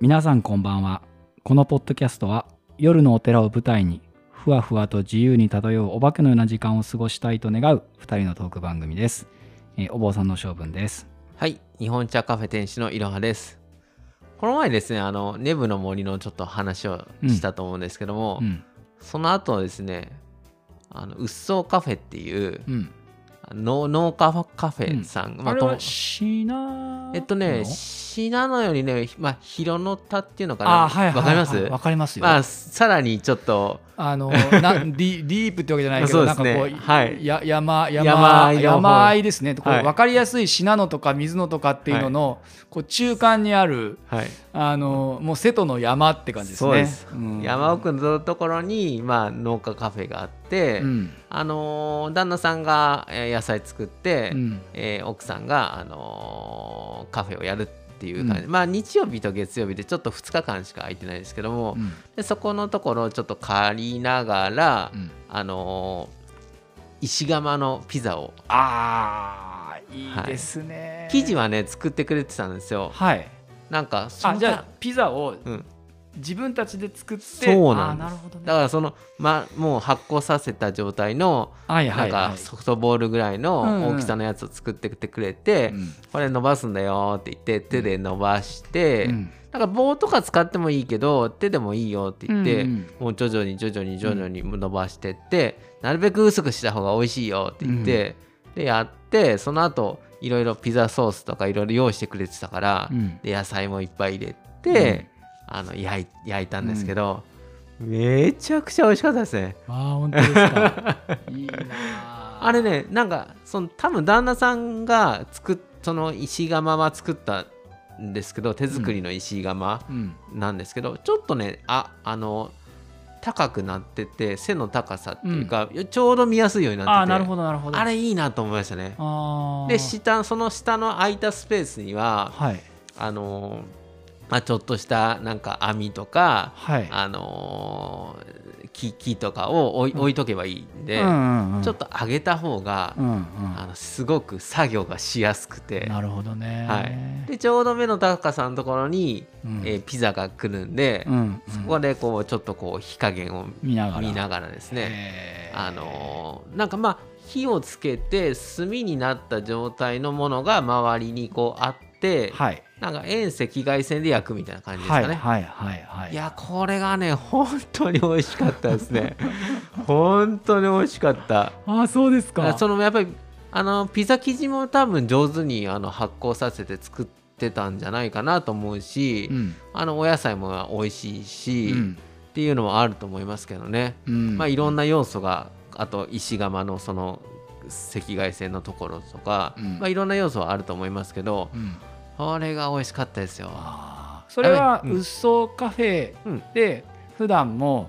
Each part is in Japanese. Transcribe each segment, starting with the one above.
皆さんこんばんは。このポッドキャストは夜のお寺を舞台にふわふわと自由に漂うお化けのような時間を過ごしたいと願う2人のトーク番組です、えーお坊さんの性分です。はい、日本茶カフェ店主のいろはです。この前ですね、あの、ネブの森のちょっと話をしたと思うんですけども、うん。その後ですね、あの、うっそうカフェっていう、うん農農家カフェさん、まあとあれはシナえっとね、の信濃よりね、まあ、広野田っていうのかな？あーはいはいかります？わかりますよ、まあ、さらにちょっと、あの なディディープってわけじゃないけど、なんかこう、はい。や山山山あいですね。こうはい。分かりやすい信濃とか水野とかっていうのの、こう中間にあるはい、あのもう瀬戸の山って感じですね。そうん。山奥のところに、まあ、農家カフェがあって、うん。あのー旦那さんがえー野菜作って、うん。えー奥さんが、あのーカフェをやるっていう感じ、まあ日曜日と月曜日でちょっと2日間しか空いてないですけども、うん。でそこのところをちょっと借りながら、うん。あのー石窯のピザを。あーい。いですね。生地はね作ってくれてたんですよ。はい。なんかあじゃあピザをうん、自分たちで作ってそうなんです。ね。だからその、ま、もう発酵させた状態のはいなんはい。はい。かソフトボールぐらいうんうん。の大きさのやつを作ってきてくれて、うん。これ伸ばすんだよって言って手で伸ばして、うん。なんか棒とか使ってもいいけど手でもいいよって言って、うんうん。もう徐々に徐々に徐々に伸ばしてって、なるべく薄くした方が美味しいよって言って、でやってその後いろいろピザソースとかいろいろ用意してくれてたから、うん。で野菜もいっぱい入れて、あの焼い焼いたんですけど、めちゃくちゃ美味しかったですね。あー本当ですか？いいなあ。あれねなんかその多分旦那さんが作っその石窯は作ったんですけど手作りの石窯うんなんですけど、ちょっとねああの高くなってて背の高さっていうか、ちょうど見やすいようになっててあーなるほどなるほど。あれいいなと思いましたね。あーで下その下の空いたスペースにははいあのまあ、ちょっとしたなんか網とか、はい。あの木木とかを置い,、置いとけばいいんで、うんうんうん。ちょっと上げた方が、うんうん。あのすごく作業がしやすくて、なるほどね。はい、でちょうど目の高さのところに、うん。えーピザが来るんで、うんうん。そこでこうちょっとこう火加減を見ながら。見ながらですね、あのーなんかまあ火をつけて炭になった状態のものが周りにこうあって、はい。なんか遠赤外線で焼くみたいな感じですかね。はいはいはいはい。いやこれがね本当に美味しかったですね。本当に美味しかった。ああそうですか。そのやっぱりあのピザ生地も多分上手にあの発酵させて作ってたんじゃないかなと思うし、うん。あのお野菜も美味しいし、うん。っていうのもあると思いますけどね、うん。まあいろんな要素があと石窯のその赤外線のところとか、うん。まあいろんな要素はあると思いますけどうんこれが美味しかったですよ。それはうん。うっそうカフェうん。で普段も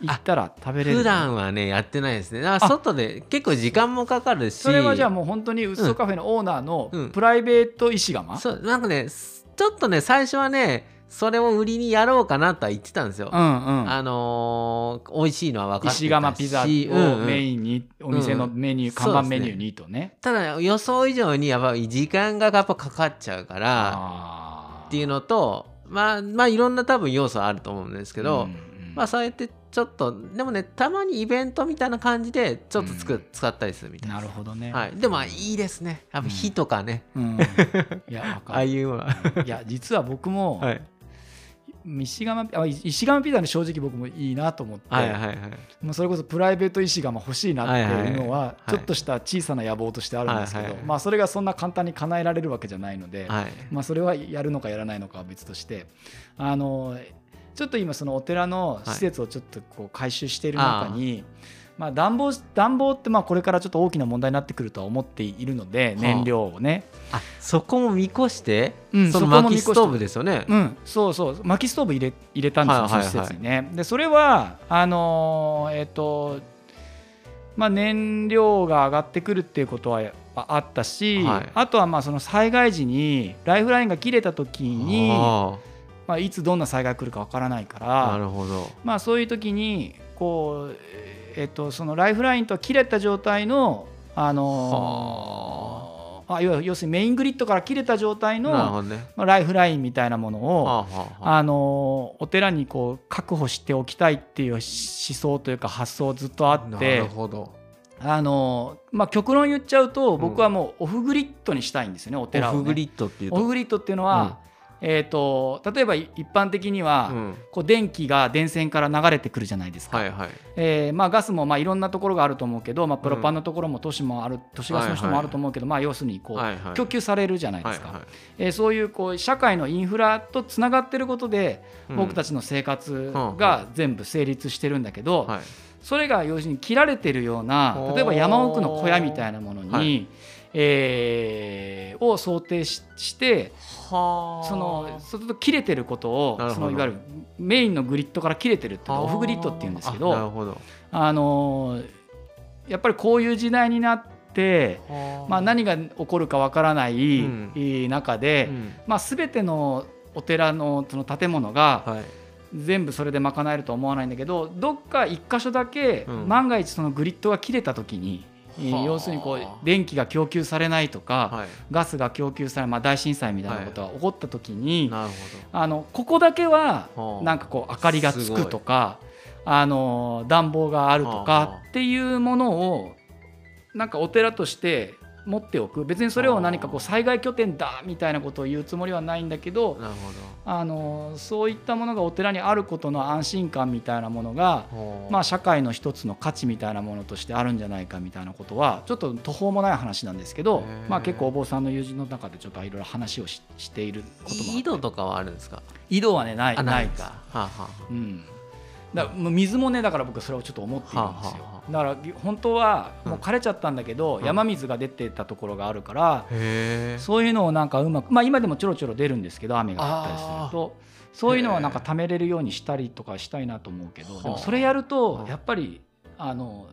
行ったら食べれる普段はねやってないですね。だから外で結構時間もかかるし。それはじゃあもう本当にうっそうカフェのオーナーのうん。プライベート石窯そうなんかねすちょっとね最初はねそれを売りにやろうかなとは言ってたんですよ、うんうん。あのー美味しいのは分かってたし。石窯ピザをうんうんメインにお店のメニュー看板メニューにとね。ただ予想以上にやっぱり時間がやっぱかかっちゃうからあっていうのとまあまあいろんな多分要素あると思うんですけど、まあそうやってちょっとでもねたまにイベントみたいな感じでちょっとつく、うん。使ったりするみたいな。なるほどね。はい、でもいいですね。やっぱ火とかね、うん。いやわ ああいうのは、いや実は僕もはい、石窯あ石窯ピザの正直僕もいいなと思って、はいはいはい。もうそれこそプライベート石窯欲しいなっていうのはいはいははい。ちょっとした小さな野望としてあるんですけど、はいはい。はいまあそれがそんな簡単に叶えられるわけじゃないので、はい。まあそれはやるのかやらないのかは別としてあのちょっと今そのお寺の施設をちょっとこう改修している中に、まあ暖房暖房ってまあこれからちょっと大きな問題になってくるとは思っているのではあ。燃料をね、あそこも見越して、うんその薪ストーブですよね、うん、そうそう。薪ストーブ入れ入れたんですよ、はいはいはい。施設にね。でそれはあのーえっ、とまあ燃料が上がってくるっていうことはあったし、はい。あとはまあその災害時にライフラインが切れた時にあまあ、いつどんな災害が来るかわからないかあならるほど。まあそういう時にこうえっ、とそのライフラインとは切れた状態のあののあ。要要するにメイングリッドから切れた状態の、どね。まあ、ライフラインみたいなものを、はあはあはあ。あのお寺にこう確保しておきたいっていう思想というか発想ずっとあっなてるほど。あの、まあ、極論言っちゃうと僕はもうオフグリッドにしたいんですよねお寺を、ね。オフグリッドっていうと。オフグリッドっていうのは、えー、と例えば一般的には、うん。こう電気が電線から流れてくるじゃないですか。はいはい。えーまあ、ガスもまあいろんなところがあると思うけど、まあ、プロパンのところも都市もある、都市ガスの人もあると思うけど、まあ、要するにこう、はいはい。供給されるじゃないですか、はいはい。えーそういうこう社会のインフラとつながってることで、うん。僕たちの生活うんが全部成立してるんだけど、はい。それが要するに切られてるような例えば山奥の小屋みたいなものに、はい。えーを想定ししてはあそのそうすると切れてることをそのいわゆるメインのグリッドから切れてるっていうのをオフグリッドっていうんですけどあなるほど。あのーやっぱりこういう時代になって、まあ、何が起こるかわからない中で、うん。まあ、全てのお寺のその建物がはい。全部それで賄えるとは思わないんだけどどっか一箇所だけうん。万が一そのグリッドが切れた時に、要するにこう電気が供給されないとか、はい。ガスが供給され、まあ、大震災みたいなことが起こった時に、なるあのここだけはなんかこう明かりがつくとかあの暖房があるとかっていうものをなんかお寺として持っておく。別にそれを何かこう災害拠点だみたいなことを言うつもりはないんだけどなるあのそういったものがお寺にあることの安心感みたいなものがまあ、社会の一つの価値みたいなものとしてあるんじゃないかみたいなことはちょっと途方もない話なんですけどまあ、結構お坊さんの友人の中でちょっといろいろ話をししていることも井戸とかはあるんですか？井戸はねないあないか、かはあはあ。うん、だ水もねだから僕それをちょっと思っているんですよ、だから本当はもう枯れちゃったんだけど、うん。山水が出てたところがあるから、そういうのをなんかうまくまあ今でもちょろちょろ出るんですけど雨が降ったりすると。そういうのはなんか貯めれるようにしたりとかしたいなと思うけどでもそれやるとやっぱりあの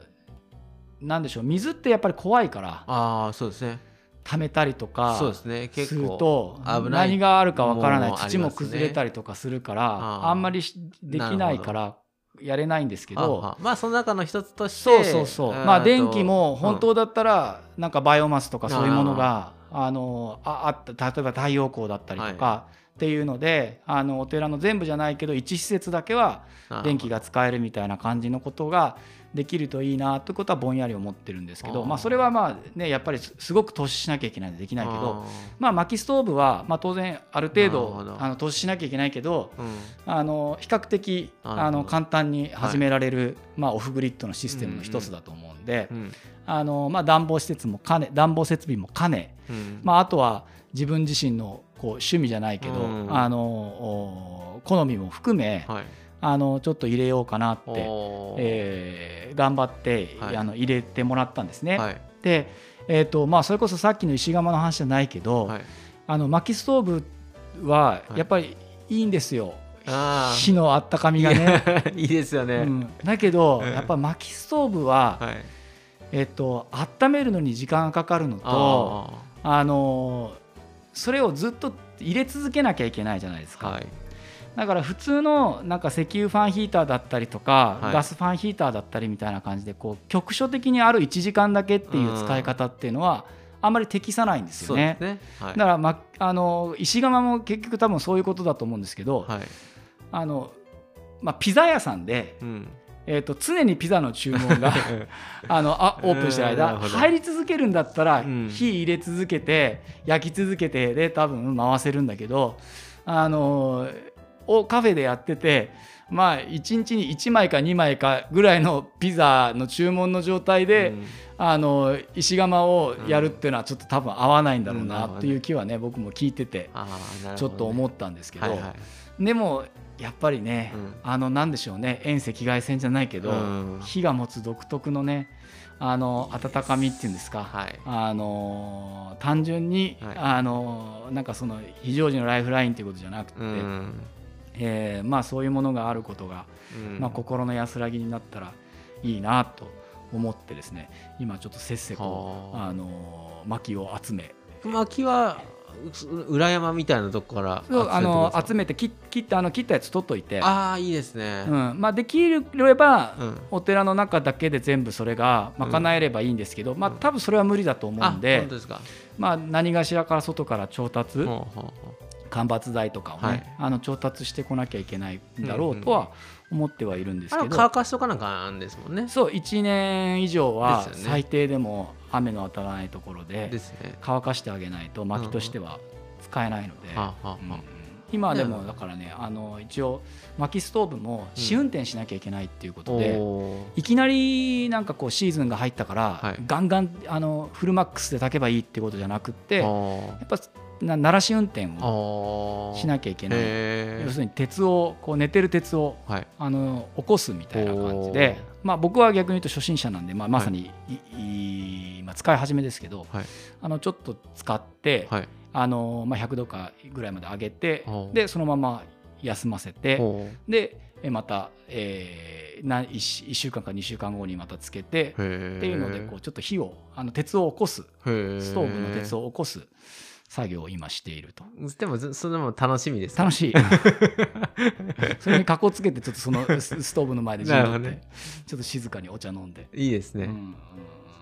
なんでしょう水ってやっぱり怖いからああそうですね。貯めたりとかそうですると危ない何があるかわからない。土も崩れたりとかするからあ。んまりしできないからやれないんですけはあどはあ。まあその中の一つとしてそうそうそう。まあ電気も本うん。当だったらなんかバイオマスとかそういうものがあのああった例えば太陽光だったりとかっていうのであのお寺の全部じゃないけど一施設だけは電気が使えるみたいな感じのことができるといいなということはぼんやり思ってるんですけどまあそれはまあねやっぱりすすごく投資しなきゃいけないのでできないけどあまあ薪ストーブはまあ当然ある程度ど。あの投資しなきゃいけないけどーうん。あの比較的あの簡単に始められる、まあ、オフグリッドのシステムの一つだと思うんで、うんあのまあ、暖房施設も兼ね暖房設備も兼ね、うん。まあ、あとは自分自身のこう趣味じゃないけど、うんあのお好みも含め、はいあのちょっと入れようかなって、えー頑張って、はい。あの入れてもらったんですね。はい。で、えーとまあ、それこそさっきの石窯の話じゃないけど、はい。あの薪ストーブはやっぱりいいんですよ、あ火のあったかみがね。ー いいですよね、うん、だけど、うんやっぱ薪ストーブは、はい。えっと温めるのに時間がかかるのとああのそれをずっと入れ続けなきゃいけないじゃないですか、ーはいだから普通のなんか石油ファンヒーターだったりとか、はい。ガスファンヒーターだったりみたいな感じでこう局所的にある1時間だけっていう使い方っていうのはあんまり適さないんですよね。だから、ま、あの石窯も結局多分そういうことだと思うんですけど、はい。あのまあ、ピザ屋さんで、うん。えー、と常にピザの注文が あのあオープンしてる間入り続けるんだったらうん。火入れ続けて焼き続けてで多分回せるんだけどあのをカフェでやっててまあ1日に1枚か2枚かぐらいのピザの注文の状態で、うん。あの石窯をやるっていうのはちょっと多分合わないんだろううんなっていう気はね僕も聞いててちょっと思ったんですけど、はいはい。でもやっぱりね、うん。あのなんでしょうね遠赤外線じゃないけど、うん。火が持つ独特のねあの温かみっていうんですか、はい。あの単純に、はい。あのなんかその非常時のライフラインということじゃなくて、うんえーまあ、そういうものがあることが、うん。まあ、心の安らぎになったらいいなと思ってですね今ちょっとせっせと、はあ。あの薪を集め薪はう裏山みたいなとこからそうあの集集めて切切ったあの切ったやつ取っといて。ああいいですね、うん。まあ、できれば、うん。お寺の中だけで全部それが賄えればいいんですけど、まあ多分それは無理だと思うあんで本当、ですか。まあ、何がしらから外から調達間伐材とかをね、はい。あの調達してこなきゃいけないんだろうとは思ってはいるんですけど、れ乾かしとかなんかですもんね。そう1年以上は最低でも雨の当たらないところで乾かしてあげないと薪としては使えないので、今はでもだからねあの一応薪ストーブも試運転しなきゃいけないっていうことで、おー。いきなりなんかこうシーズンが入ったから、はい。ガンガンあのフルマックスで炊けばいいってことじゃなくってやあ。っぱな鳴らし運転をあしなきゃいけない。へ要するに鉄をこう寝てる鉄をーはい。あの起こすみたいな感じで、まあ、僕は逆に言うと初心者なんで、まあ、まさにい、いまあ、使い始めですけど、はい。あのちょっと使って、はい。あのまあ、100度かぐらいまで上げてでそのまま休ませてほでえまた、えー、な 1, 週間か2週間後にまたつけてっていうのでこうちょっと火をあの鉄を起こす。スストーブの鉄を起こす作業を今していると。でもずそれも楽しみですね。楽しい。それにかこつけてちょっとそのスストーブの前でちょっと静かにお茶飲んで、いいですね、うんうん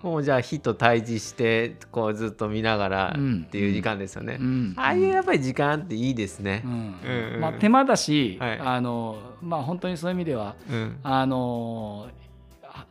もうじゃあ火と対峙してこうずっと見ながらうん。っていう時間ですよね、うん。ああいうやっぱり時間っていいですね。う、ん。うんうん。まあ、手間だし、はい。あのまあ、本当にそういう意味ではうん。あの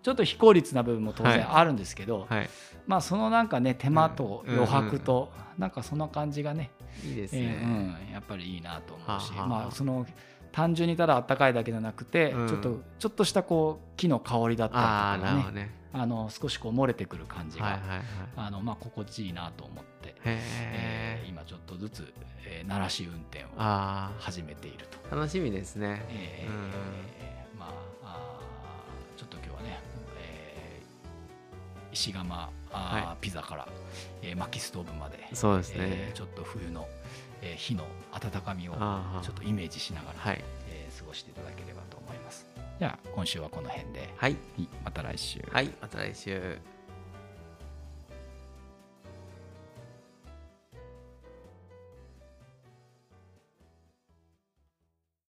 ちょっと非効率な部分も当然あるんですけど、はい。まあ、そのなんかね手間とうん余白と、なんかその感じがねいいですえね、ーうん、やっぱりいいなと思うし、まあ、その単純にただあったかいだけじゃなくて、うん。ちょっとちょっとしたこう木の香りだったりとかがね。あの少しこう漏れてくる感じが、はいはいはい。あのまあ、心地いいなと思って、へええー今ちょっとずつ、えー鳴らし運転をあ始めていると。あ楽しみですね、えー石窯あー、はピザから、えー薪ストーブまでそうですね。えーちょっと冬の、えー火の温かみをちょっとイメージしながら、はい。えー過ごしていただければと思います。じゃあ今週はこの辺で、はい。はい。また来週。はい。また来週